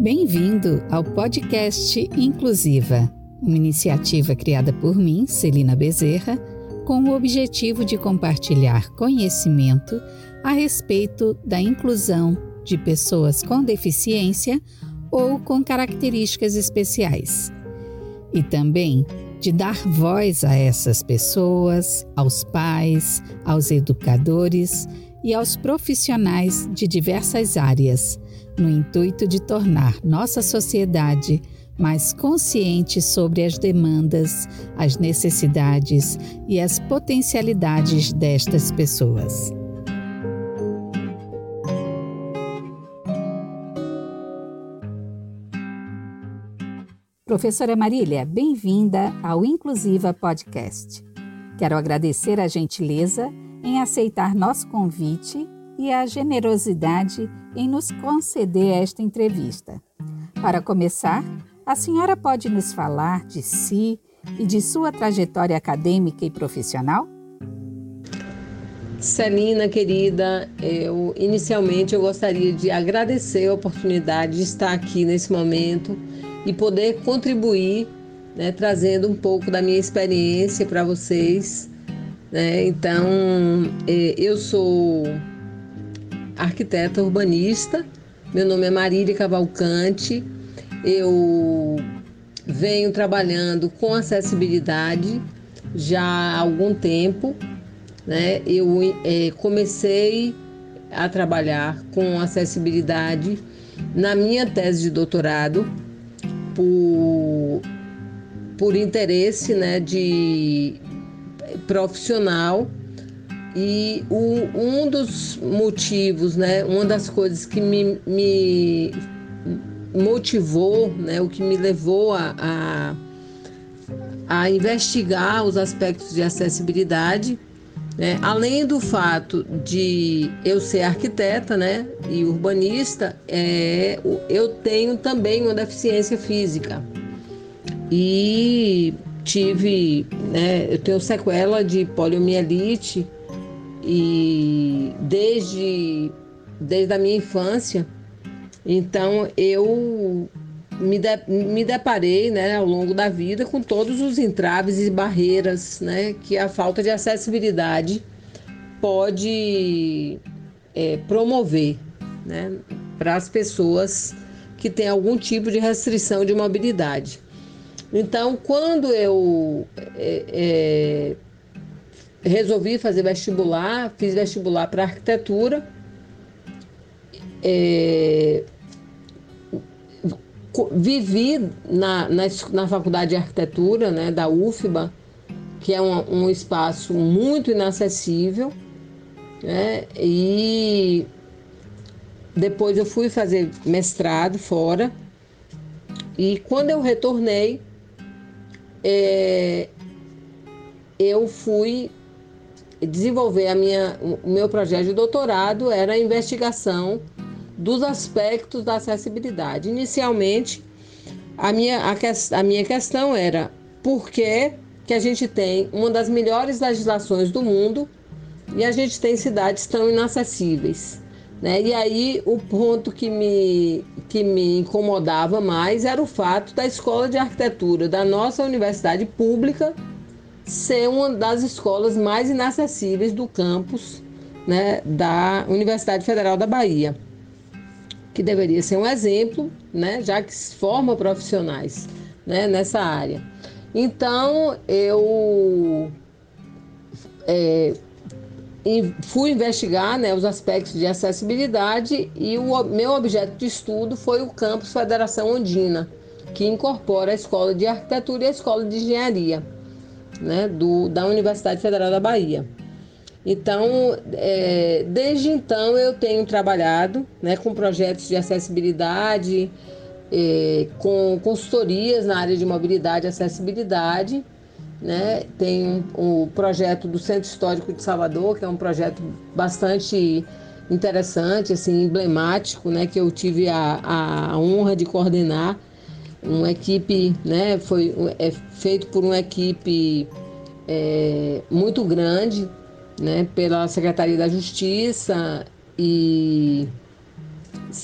Bem-vindo ao podcast Inclusiva, uma iniciativa criada por mim, Celina Bezerra, com o objetivo de compartilhar conhecimento a respeito da inclusão de pessoas com deficiência ou com características especiais. E também de dar voz a essas pessoas, aos pais, aos educadores e aos profissionais de diversas áreas no intuito de tornar nossa sociedade mais consciente sobre as demandas, as necessidades e as potencialidades destas pessoas. Professora Marília, bem-vinda ao Inclusiva Podcast. Quero agradecer a gentileza em aceitar nosso convite e a generosidade em nos conceder esta entrevista. Para começar, a senhora pode nos falar de si e de sua trajetória acadêmica e profissional? Celina, querida, eu inicialmente eu gostaria de agradecer a oportunidade de estar aqui nesse momento e poder contribuir, né, trazendo um pouco da minha experiência para vocês. Né? Então, é, eu sou arquiteta urbanista. Meu nome é Marília Cavalcante. Eu venho trabalhando com acessibilidade já há algum tempo. Né? Eu é, comecei a trabalhar com acessibilidade na minha tese de doutorado por, por interesse né, de profissional e o, um dos motivos, né, uma das coisas que me, me motivou, né, o que me levou a, a, a investigar os aspectos de acessibilidade, né, além do fato de eu ser arquiteta né, e urbanista, é, eu tenho também uma deficiência física. E tive, né, eu tenho sequela de poliomielite e desde, desde a minha infância. Então eu me, de, me deparei né, ao longo da vida com todos os entraves e barreiras né, que a falta de acessibilidade pode é, promover né, para as pessoas que têm algum tipo de restrição de mobilidade. Então, quando eu é, é, resolvi fazer vestibular, fiz vestibular para arquitetura. É, vivi na, na, na, faculdade de arquitetura né, da UFBA, que é um, um espaço muito inacessível, né, e depois eu fui fazer mestrado fora, e quando eu retornei, é, eu fui desenvolver a minha, o meu projeto de doutorado era a investigação dos aspectos da acessibilidade. Inicialmente, a minha, a, a minha questão era por que, que a gente tem uma das melhores legislações do mundo e a gente tem cidades tão inacessíveis. Né? E aí o ponto que me, que me incomodava mais era o fato da escola de arquitetura da nossa universidade pública ser uma das escolas mais inacessíveis do campus né, da Universidade Federal da Bahia, que deveria ser um exemplo, né, já que forma profissionais né, nessa área. Então, eu é, fui investigar né, os aspectos de acessibilidade e o meu objeto de estudo foi o campus Federação Ondina, que incorpora a Escola de Arquitetura e a Escola de Engenharia né, do, da Universidade Federal da Bahia. Então, é, desde então eu tenho trabalhado né, com projetos de acessibilidade, é, com consultorias na área de mobilidade e acessibilidade. Né? Tem o um, um projeto do Centro Histórico de Salvador, que é um projeto bastante interessante, assim, emblemático, né? que eu tive a, a honra de coordenar uma equipe, né, foi é feito por uma equipe é, muito grande, né, pela Secretaria da Justiça e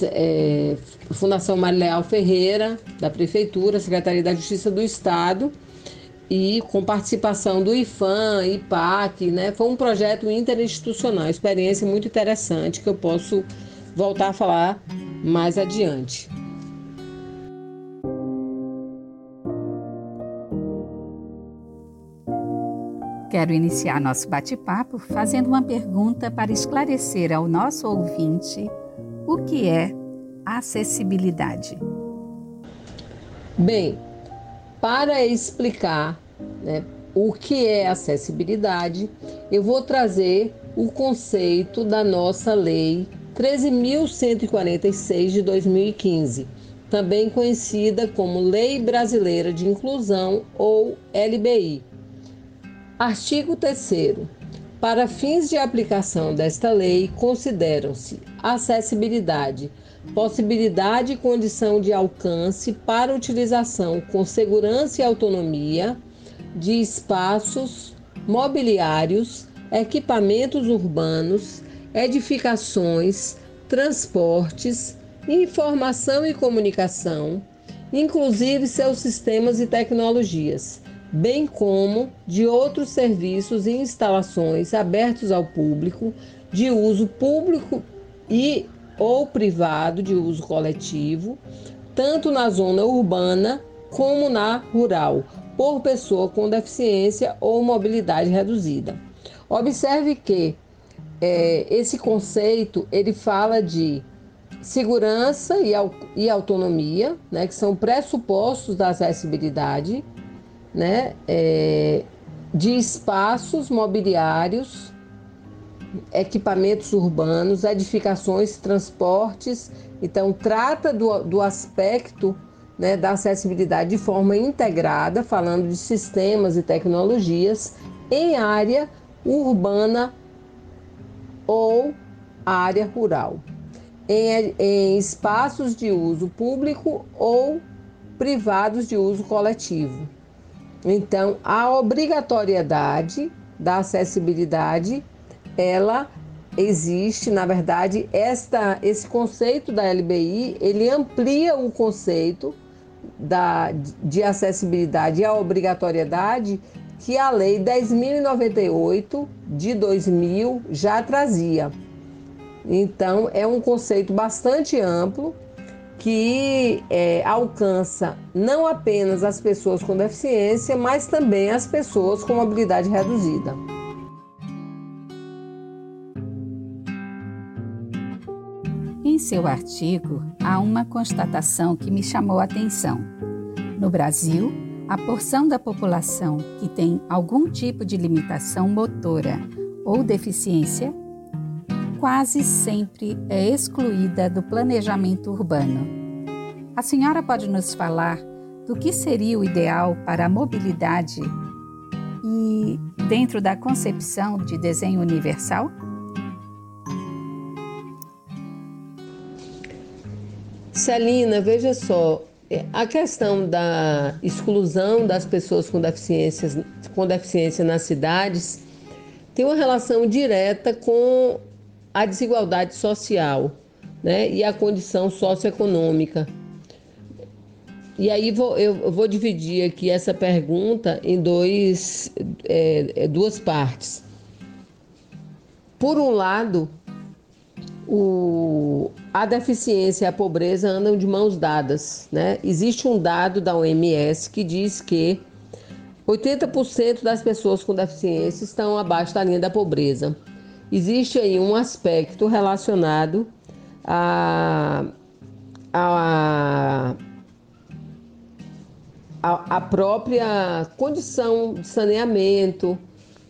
é, Fundação Marileal Ferreira, da Prefeitura, Secretaria da Justiça do Estado, e com participação do IFAM, IPAC, né? Foi um projeto interinstitucional, experiência muito interessante que eu posso voltar a falar mais adiante. Quero iniciar nosso bate-papo fazendo uma pergunta para esclarecer ao nosso ouvinte o que é acessibilidade. Bem, para explicar né, o que é acessibilidade, eu vou trazer o conceito da nossa lei 13.146 de 2015, também conhecida como Lei Brasileira de Inclusão ou LBI. Artigo 3. Para fins de aplicação desta lei, consideram-se acessibilidade, possibilidade e condição de alcance para utilização com segurança e autonomia de espaços mobiliários, equipamentos urbanos, edificações, transportes, informação e comunicação, inclusive seus sistemas e tecnologias, bem como de outros serviços e instalações abertos ao público, de uso público e ou privado de uso coletivo, tanto na zona urbana como na rural, por pessoa com deficiência ou mobilidade reduzida. Observe que é, esse conceito ele fala de segurança e, e autonomia, né, que são pressupostos da acessibilidade, né, é, de espaços mobiliários equipamentos urbanos, edificações, transportes. Então, trata do, do aspecto né, da acessibilidade de forma integrada, falando de sistemas e tecnologias em área urbana ou área rural, em, em espaços de uso público ou privados de uso coletivo. Então, a obrigatoriedade da acessibilidade ela existe, na verdade, esta, esse conceito da LBI, ele amplia o conceito da, de acessibilidade e a obrigatoriedade que a Lei 10.098 de 2000 já trazia. Então, é um conceito bastante amplo que é, alcança não apenas as pessoas com deficiência, mas também as pessoas com mobilidade reduzida. Em seu artigo, há uma constatação que me chamou a atenção. No Brasil, a porção da população que tem algum tipo de limitação motora ou deficiência quase sempre é excluída do planejamento urbano. A senhora pode nos falar do que seria o ideal para a mobilidade e dentro da concepção de desenho universal? Celina, veja só, é, a questão da exclusão das pessoas com, deficiências, com deficiência nas cidades tem uma relação direta com a desigualdade social né, e a condição socioeconômica. E aí vou, eu vou dividir aqui essa pergunta em dois, é, é duas partes. Por um lado, o, a deficiência e a pobreza andam de mãos dadas. Né? Existe um dado da OMS que diz que 80% das pessoas com deficiência estão abaixo da linha da pobreza. Existe aí um aspecto relacionado a, a, a, a própria condição de saneamento,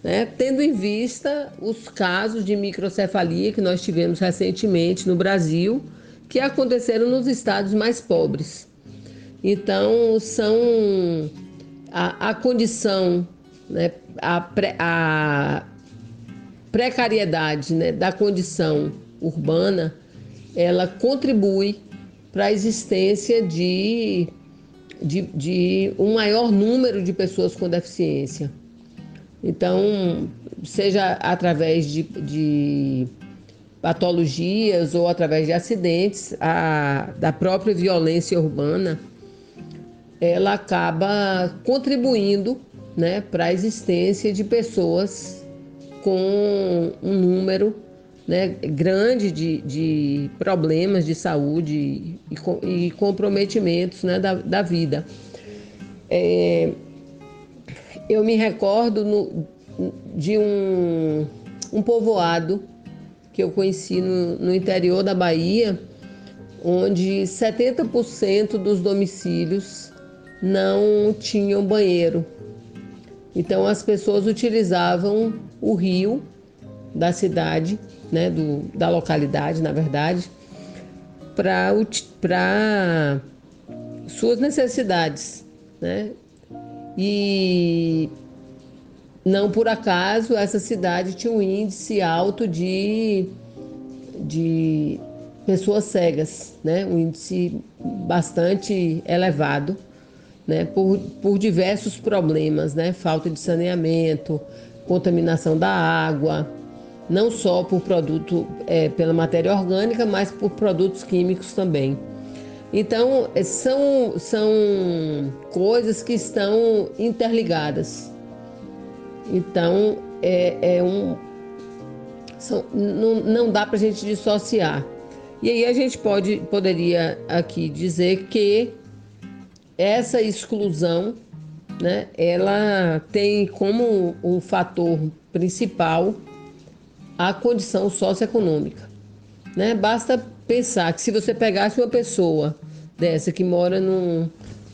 né? tendo em vista os casos de microcefalia que nós tivemos recentemente no Brasil, que aconteceram nos estados mais pobres. Então, são a, a condição, né? a, a precariedade né? da condição urbana, ela contribui para a existência de, de, de um maior número de pessoas com deficiência. Então, seja através de, de patologias ou através de acidentes, a, da própria violência urbana, ela acaba contribuindo né, para a existência de pessoas com um número né, grande de, de problemas de saúde e, e comprometimentos né, da, da vida. É, eu me recordo no, de um, um povoado que eu conheci no, no interior da Bahia, onde 70% dos domicílios não tinham banheiro. Então as pessoas utilizavam o rio da cidade, né, do, da localidade, na verdade, para suas necessidades, né? E não por acaso essa cidade tinha um índice alto de, de pessoas cegas, né? um índice bastante elevado, né? por, por diversos problemas, né? falta de saneamento, contaminação da água, não só por produto, é, pela matéria orgânica, mas por produtos químicos também. Então, é, são, são coisas que estão interligadas. Então, é, é um. São, não, não dá para a gente dissociar. E aí a gente pode, poderia aqui dizer que essa exclusão, né, ela tem como um fator principal a condição socioeconômica. Né? Basta pensar que se você pegasse uma pessoa dessa que mora num,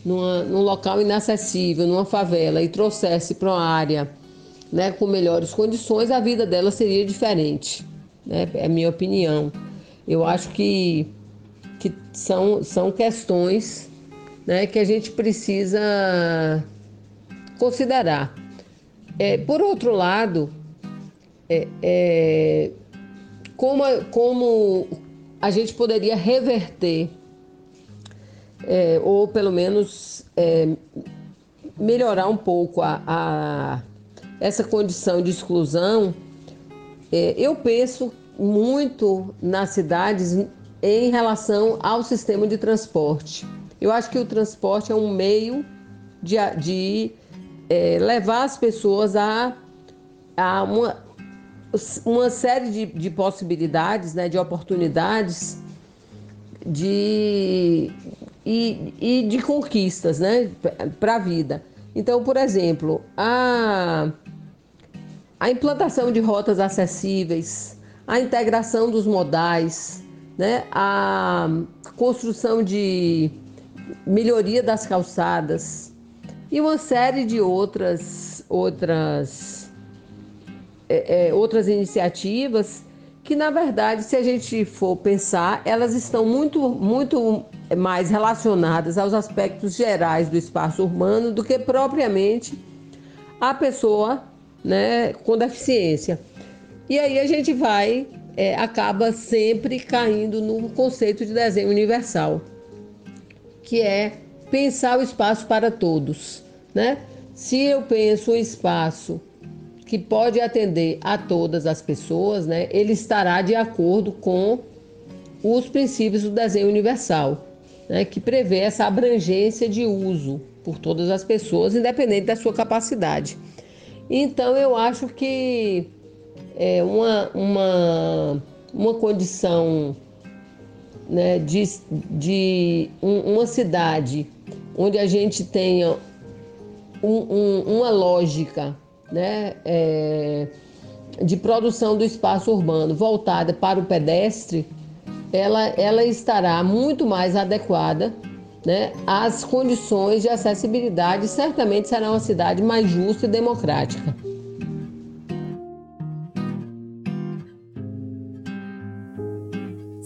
numa, num local inacessível, numa favela, e trouxesse para uma área né, com melhores condições, a vida dela seria diferente. Né? É a minha opinião. Eu acho que, que são, são questões né, que a gente precisa considerar. É, por outro lado, é, é, como, como a gente poderia reverter, é, ou pelo menos é, melhorar um pouco a, a, essa condição de exclusão, é, eu penso muito nas cidades em relação ao sistema de transporte. Eu acho que o transporte é um meio de, de é, levar as pessoas a, a uma, uma série de, de possibilidades, né, de oportunidades de, e, e de conquistas né, para a vida. Então, por exemplo, a, a implantação de rotas acessíveis, a integração dos modais, né, a construção de melhoria das calçadas e uma série de outras outras é, é, outras iniciativas que, na verdade, se a gente for pensar, elas estão muito, muito mais relacionadas aos aspectos gerais do espaço urbano do que propriamente a pessoa né, com deficiência. E aí a gente vai, é, acaba sempre caindo no conceito de desenho universal, que é pensar o espaço para todos. Né? Se eu penso o espaço que pode atender a todas as pessoas, né, ele estará de acordo com os princípios do desenho universal, né, que prevê essa abrangência de uso por todas as pessoas, independente da sua capacidade. Então, eu acho que é uma, uma, uma condição né, de, de um, uma cidade onde a gente tenha um, um, uma lógica né, é, de produção do espaço urbano voltada para o pedestre, ela, ela estará muito mais adequada né, às condições de acessibilidade, certamente será uma cidade mais justa e democrática.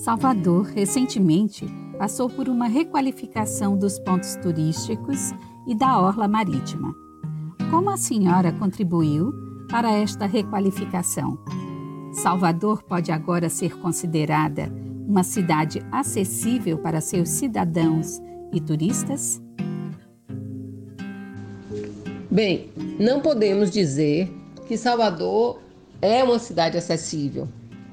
Salvador, recentemente, passou por uma requalificação dos pontos turísticos e da orla marítima. Como a senhora contribuiu para esta requalificação? Salvador pode agora ser considerada uma cidade acessível para seus cidadãos e turistas? Bem, não podemos dizer que Salvador é uma cidade acessível,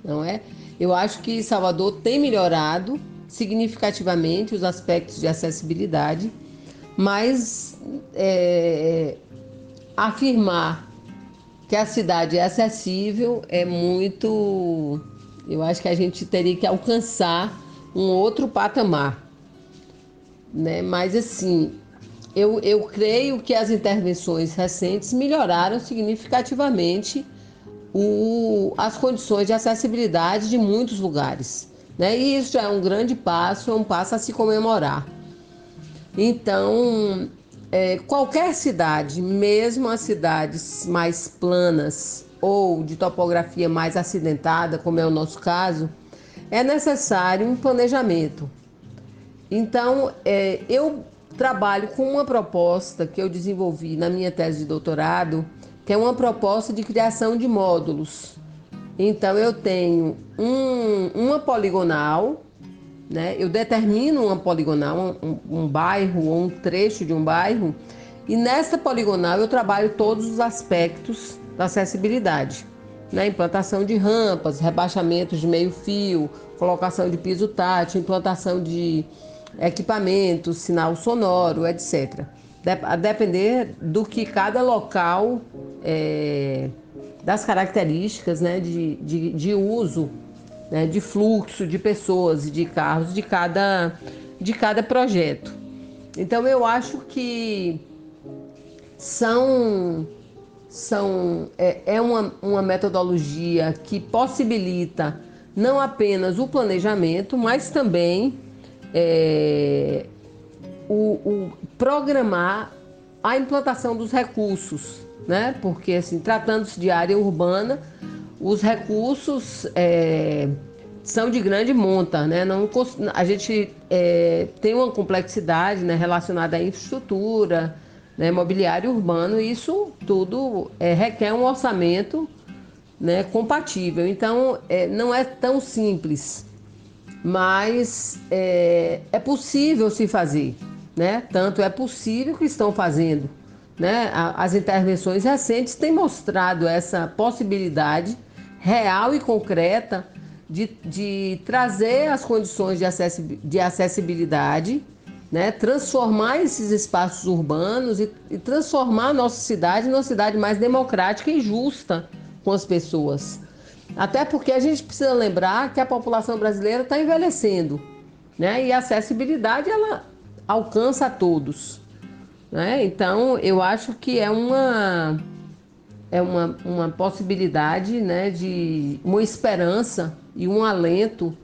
não é? Eu acho que Salvador tem melhorado significativamente os aspectos de acessibilidade, mas é, afirmar que a cidade é acessível é muito. Eu acho que a gente teria que alcançar um outro patamar. Né? Mas assim, eu, eu creio que as intervenções recentes melhoraram significativamente o, as condições de acessibilidade de muitos lugares. Né? E isso é um grande passo, é um passo a se comemorar. Então, é, qualquer cidade, mesmo as cidades mais planas ou de topografia mais acidentada, como é o nosso caso, é necessário um planejamento. Então, é, eu trabalho com uma proposta que eu desenvolvi na minha tese de doutorado, que é uma proposta de criação de módulos. Então eu tenho um, uma poligonal, né? Eu determino uma poligonal, um, um bairro ou um trecho de um bairro, e nessa poligonal eu trabalho todos os aspectos da acessibilidade. Né? Implantação de rampas, rebaixamentos de meio fio, colocação de piso tátil, implantação de equipamentos, sinal sonoro, etc. A depender do que cada local é, das características né, de, de, de uso, né, de fluxo de pessoas e de carros de cada, de cada projeto. Então eu acho que são, são é, é uma, uma metodologia que possibilita não apenas o planejamento, mas também é, o, o programar a implantação dos recursos né? Porque assim, tratando-se de área urbana, os recursos é, são de grande monta, né? Não, a gente é, tem uma complexidade né, relacionada à infraestrutura, né, mobiliário urbano, e isso tudo é, requer um orçamento né, compatível. Então, é, não é tão simples, mas é, é possível se fazer. Né? Tanto é possível que estão fazendo. Né? As intervenções recentes têm mostrado essa possibilidade real e concreta de, de trazer as condições de acessibilidade, né? transformar esses espaços urbanos e, e transformar a nossa cidade numa cidade mais democrática e justa com as pessoas. Até porque a gente precisa lembrar que a população brasileira está envelhecendo, né? E a acessibilidade ela alcança a todos. Né? Então, eu acho que é uma, é uma, uma possibilidade né, de uma esperança e um alento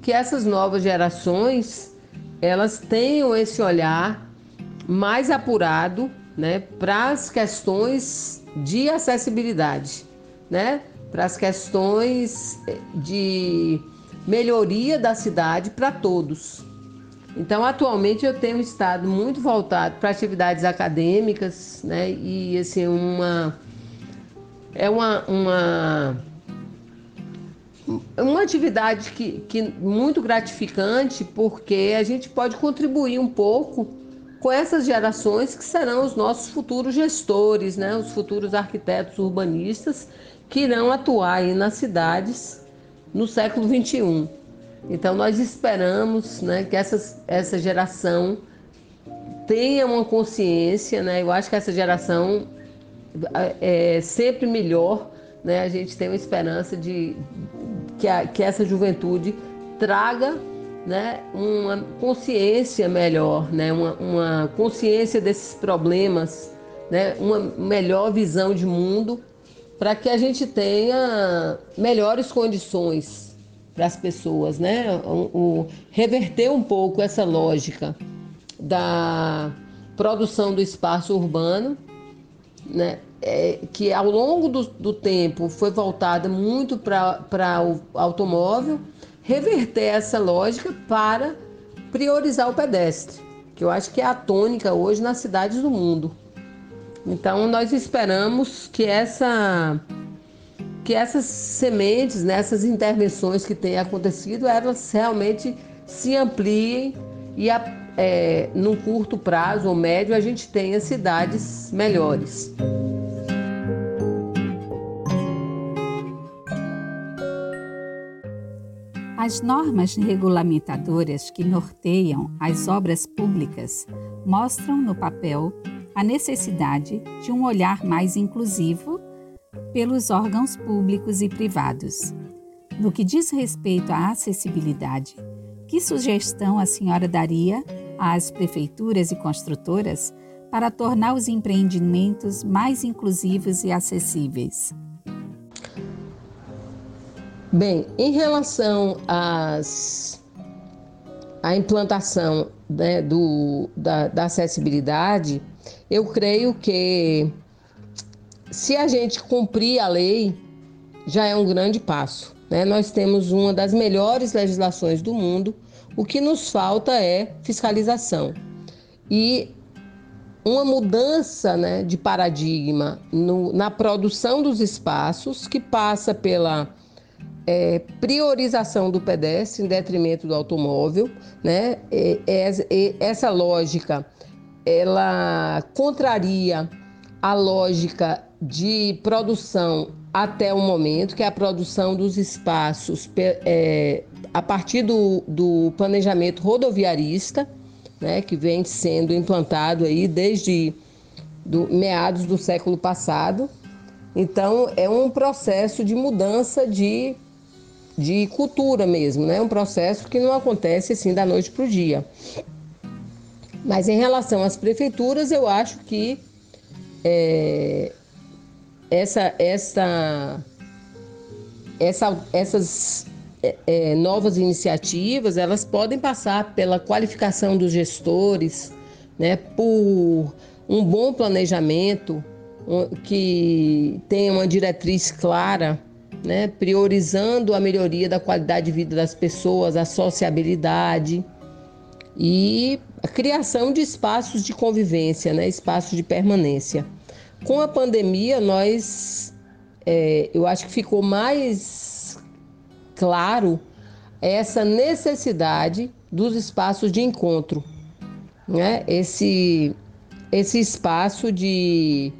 que essas novas gerações elas tenham esse olhar mais apurado né, para as questões de acessibilidade, né, para as questões de melhoria da cidade para todos. Então, atualmente eu tenho estado muito voltado para atividades acadêmicas, né? E assim, uma é uma, uma uma atividade que, que muito gratificante porque a gente pode contribuir um pouco com essas gerações que serão os nossos futuros gestores, né? os futuros arquitetos urbanistas que irão atuar aí nas cidades no século XXI. Então nós esperamos né, que essa, essa geração tenha uma consciência, né? Eu acho que essa geração é sempre melhor, né? A gente tem uma esperança de que, a, que essa juventude traga né, uma consciência melhor, né, uma, uma consciência desses problemas, né, uma melhor visão de mundo, para que a gente tenha melhores condições para as pessoas, né? O, o, reverter um pouco essa lógica da produção do espaço urbano, né? É, que ao longo do, do, tempo foi voltada muito para o automóvel, reverter essa lógica para priorizar o pedestre, que eu acho que é a tônica hoje nas cidades do mundo. Então nós esperamos que essa que essas sementes, né, intervenções que têm acontecido, elas realmente se ampliem e é, num curto prazo ou médio a gente tenha cidades melhores. As normas regulamentadoras que norteiam as obras públicas mostram no papel a necessidade de um olhar mais inclusivo pelos órgãos públicos e privados. No que diz respeito à acessibilidade, que sugestão a senhora daria às prefeituras e construtoras para tornar os empreendimentos mais inclusivos e acessíveis? Bem, em relação às, à implantação né, do, da, da acessibilidade, eu creio que se a gente cumprir a lei, já é um grande passo. Né? Nós temos uma das melhores legislações do mundo, o que nos falta é fiscalização. E uma mudança né, de paradigma no, na produção dos espaços, que passa pela é, priorização do pedestre em detrimento do automóvel, né? E, e, essa lógica ela contraria a lógica de produção até o momento, que é a produção dos espaços é, a partir do, do planejamento rodoviarista, né, que vem sendo implantado aí desde do, meados do século passado. Então, é um processo de mudança de de cultura mesmo, né? Um processo que não acontece assim da noite para o dia. Mas em relação às prefeituras, eu acho que é, essa, essa, essa, essas é, é, novas iniciativas, elas podem passar pela qualificação dos gestores, né? Por um bom planejamento que tenha uma diretriz clara né, priorizando a melhoria da qualidade de vida das pessoas, a sociabilidade e a criação de espaços de convivência, né, espaços de permanência. Com a pandemia, nós, é, eu acho que ficou mais claro essa necessidade dos espaços de encontro, né? Esse, esse espaço de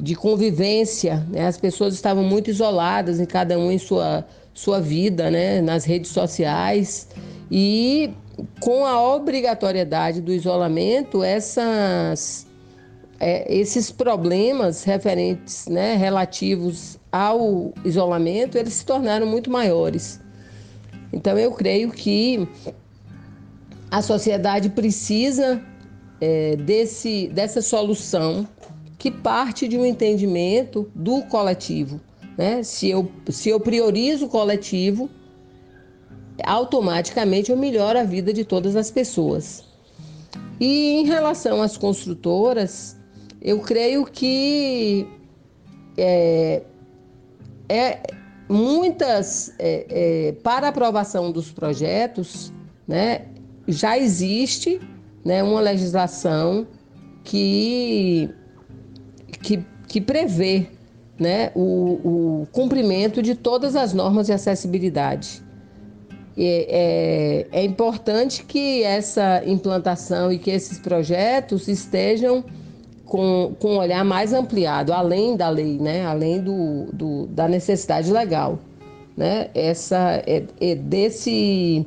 de convivência. Né? As pessoas estavam muito isoladas, em cada um em sua, sua vida, né? nas redes sociais. E com a obrigatoriedade do isolamento, essas, é, esses problemas referentes, né, relativos ao isolamento, eles se tornaram muito maiores. Então eu creio que a sociedade precisa é, desse, dessa solução que parte de um entendimento do coletivo. Né? Se, eu, se eu priorizo o coletivo, automaticamente eu melhoro a vida de todas as pessoas. E em relação às construtoras, eu creio que é, é muitas é, é, para aprovação dos projetos, né, já existe né, uma legislação que que, que prevê né, o, o cumprimento de todas as normas de acessibilidade. É, é, é, importante que essa implantação e que esses projetos estejam com, com um olhar mais ampliado, além da lei, né? além do, do da necessidade legal. Né? Essa, é, é, desse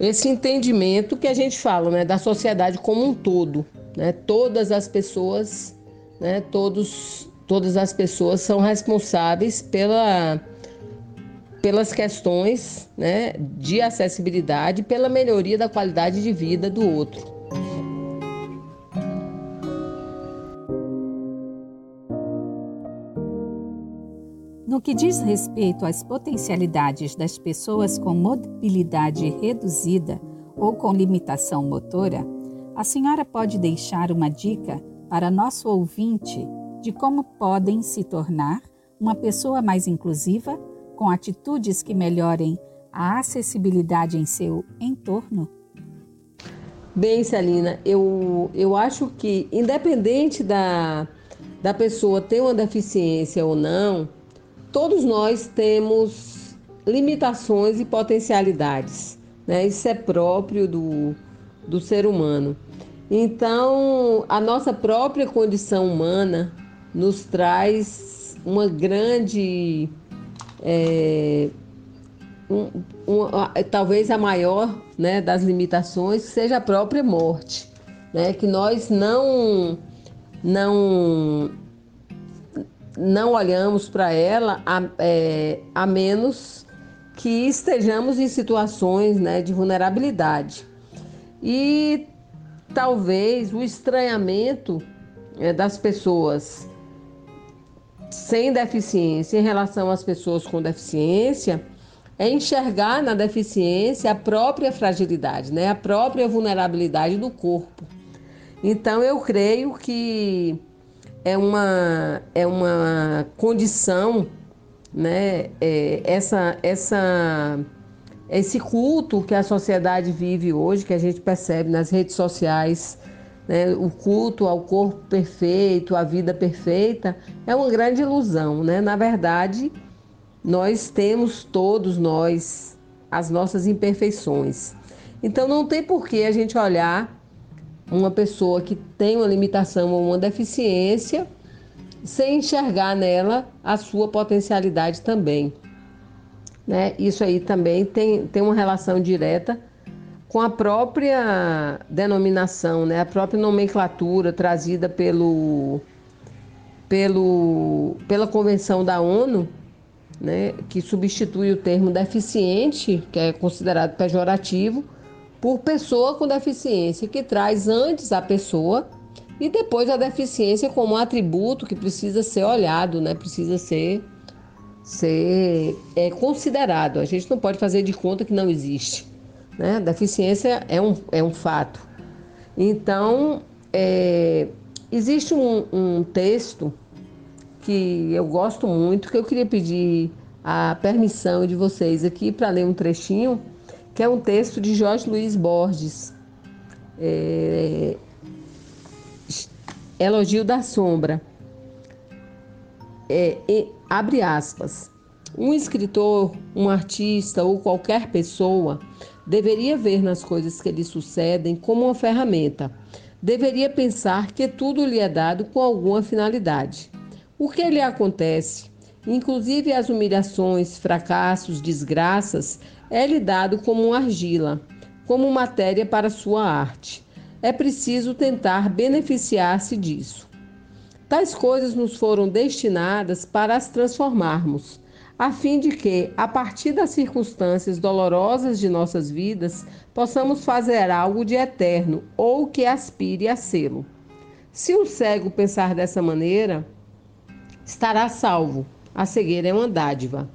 esse entendimento que a gente fala né? da sociedade como um todo. Né? Todas as pessoas né, todos, todas as pessoas são responsáveis pela, pelas questões né, de acessibilidade, pela melhoria da qualidade de vida do outro. No que diz respeito às potencialidades das pessoas com mobilidade reduzida ou com limitação motora, a senhora pode deixar uma dica para nosso ouvinte de como podem se tornar uma pessoa mais inclusiva com atitudes que melhorem a acessibilidade em seu entorno? Bem, Celina, eu, eu acho que, independente da, da pessoa ter uma deficiência ou não, todos nós temos limitações e potencialidades. Né? Isso é próprio do, do ser humano. Então, a nossa própria condição humana nos traz uma grande é, um, talvez a maior né, das limitações seja a própria morte, né? que nós não, não, não olhamos para ela a, é, a menos que estejamos em situações né, de vulnerabilidade. E talvez o estranhamento é, das pessoas sem deficiência em relação às pessoas com deficiência é enxergar na deficiência a própria fragilidade, né? a própria vulnerabilidade do corpo. Então eu creio que é uma, é uma condição, né? É, essa, essa, esse culto que a sociedade vive hoje, que a gente percebe nas redes sociais, né? o culto ao corpo perfeito, à vida perfeita, é uma grande ilusão. Né? Na verdade, nós temos todos nós as nossas imperfeições. Então não tem por que a gente olhar uma pessoa que tem uma limitação ou uma deficiência sem enxergar nela a sua potencialidade também. Né? Isso aí também tem, tem uma relação direta com a própria denominação, né? a própria nomenclatura trazida pelo, pelo, pela Convenção da ONU né, que substitui o termo deficiente, que é considerado pejorativo, por pessoa com deficiência, que traz antes a pessoa e depois a deficiência como um atributo que precisa ser olhado, né, precisa ser, ser é, considerado. A gente não pode fazer de conta que não existe. Né? Deficiência é um, é um fato. Então, é, existe um, um texto que eu gosto muito, que eu queria pedir a permissão de vocês aqui para ler um trechinho, que é um texto de Jorge Luiz Borges, é, Elogio da Sombra. É, abre aspas. Um escritor, um artista ou qualquer pessoa deveria ver nas coisas que lhe sucedem como uma ferramenta. Deveria pensar que tudo lhe é dado com alguma finalidade. O que lhe acontece, inclusive as humilhações, fracassos, desgraças, é-lhe dado como argila, como matéria para sua arte. É preciso tentar beneficiar-se disso. Tais coisas nos foram destinadas para as transformarmos, a fim de que, a partir das circunstâncias dolorosas de nossas vidas, possamos fazer algo de eterno ou que aspire a sê-lo. Se um cego pensar dessa maneira, estará salvo. A cegueira é uma dádiva.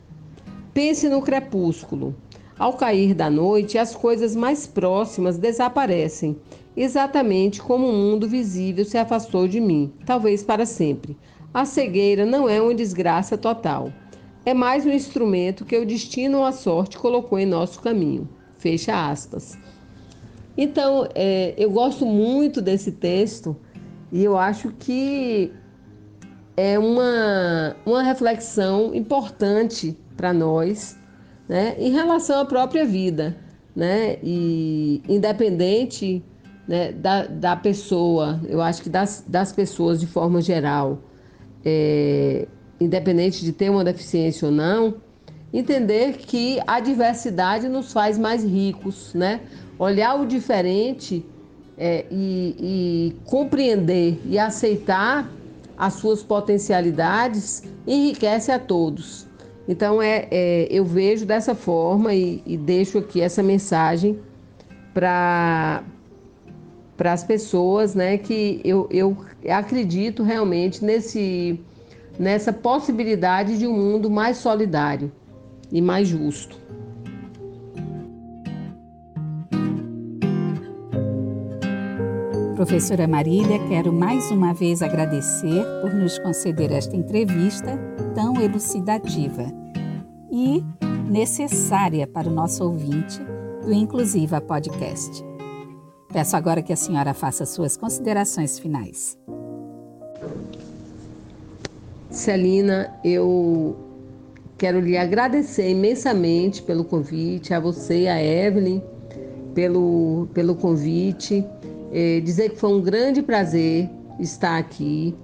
Pense no crepúsculo. Ao cair da noite, as coisas mais próximas desaparecem, exatamente como o mundo visível se afastou de mim, talvez para sempre. A cegueira não é uma desgraça total. É mais um instrumento que o destino ou a sorte colocou em nosso caminho. Fecha aspas. Então, é, eu gosto muito desse texto e eu acho que é uma, uma reflexão importante para nós né, em relação à própria vida. Né? E independente né, da, da pessoa, eu acho que das, das pessoas de forma geral, é, independente de ter uma deficiência ou não, entender que a diversidade nos faz mais ricos, né? Olhar o diferente é, e, e compreender e aceitar as suas potencialidades, enriquece a todos. Então é, é eu vejo dessa forma e, e deixo aqui essa mensagem para para as pessoas, né, que eu, eu acredito realmente nesse nessa possibilidade de um mundo mais solidário e mais justo. Professora Marília, quero mais uma vez agradecer por nos conceder esta entrevista tão elucidativa e necessária para o nosso ouvinte do Inclusiva Podcast. Peço agora que a senhora faça suas considerações finais. Celina, eu quero lhe agradecer imensamente pelo convite, a você a Evelyn, pelo, pelo convite é, dizer que foi um grande prazer estar aqui.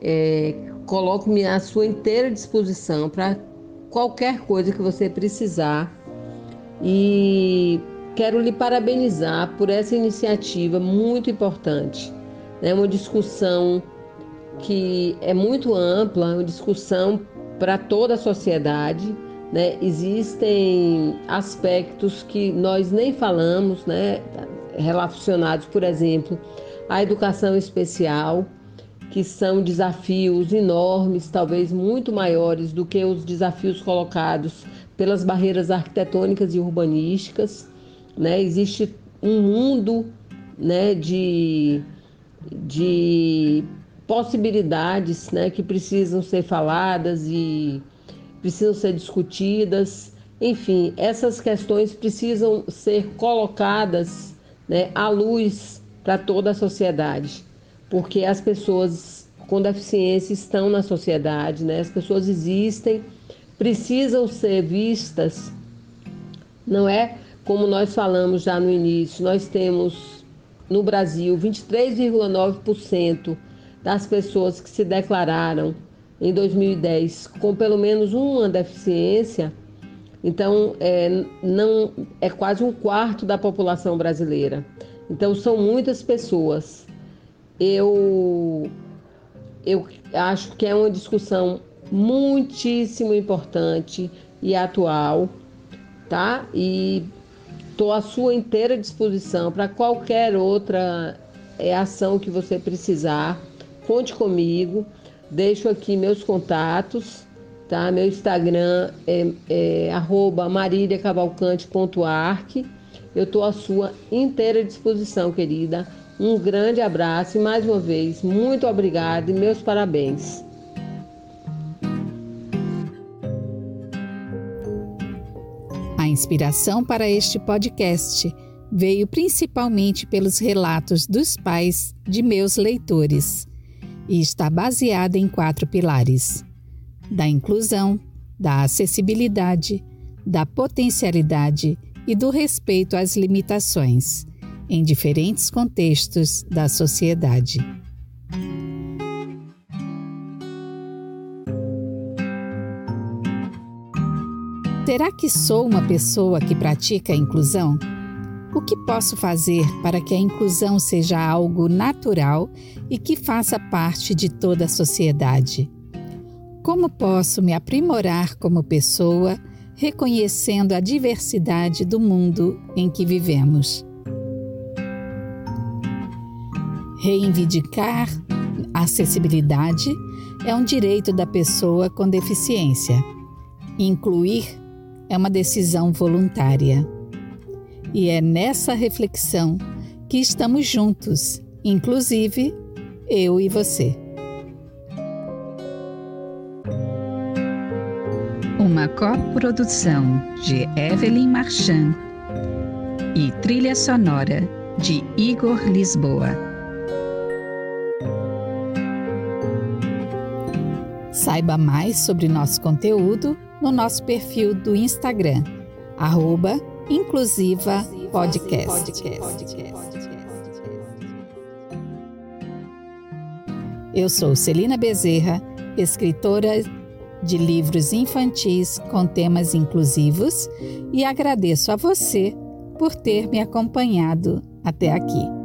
É, Coloco-me à sua inteira disposição para qualquer coisa que você precisar. e quero lhe parabenizar por essa iniciativa muito importante. É uma discussão que é muito ampla, uma discussão para toda a sociedade. Né? Existem aspectos que nós nem falamos, né? Relacionados, por exemplo, à educação especial, que são desafios enormes, talvez muito maiores do que os desafios colocados pelas barreiras arquitetônicas e urbanísticas. Né? Existe um mundo né, de, de possibilidades né, que precisam ser faladas e precisam ser discutidas. Enfim, essas questões precisam ser colocadas né, à luz para toda a sociedade, porque as pessoas com deficiência estão na sociedade, né? as pessoas existem, precisam ser vistas. Não é como nós falamos já no início, nós temos no Brasil 23,9% das pessoas que se declararam em 2010 com pelo menos uma deficiência, então é, não é quase um quarto da população brasileira. Então são muitas pessoas. Eu eu acho que é uma discussão muitíssimo importante e atual, tá? E estou à sua inteira disposição para qualquer outra é, ação que você precisar. Conte comigo. Deixo aqui meus contatos, tá? Meu Instagram é, é. Eu estou à sua inteira disposição, querida. Um grande abraço e mais uma vez, muito obrigada e meus parabéns. A inspiração para este podcast veio principalmente pelos relatos dos pais de meus leitores e está baseada em quatro pilares: da inclusão, da acessibilidade, da potencialidade e do respeito às limitações, em diferentes contextos da sociedade. Será que sou uma pessoa que pratica a inclusão? O que posso fazer para que a inclusão seja algo natural e que faça parte de toda a sociedade? Como posso me aprimorar como pessoa, reconhecendo a diversidade do mundo em que vivemos? Reivindicar a acessibilidade é um direito da pessoa com deficiência. Incluir é uma decisão voluntária. E é nessa reflexão que estamos juntos, inclusive eu e você. Uma coprodução de Evelyn Marchand e trilha sonora de Igor Lisboa. Saiba mais sobre nosso conteúdo no nosso perfil do Instagram, arroba Inclusiva Podcast. Eu sou Celina Bezerra, escritora de livros infantis com temas inclusivos e agradeço a você por ter me acompanhado até aqui.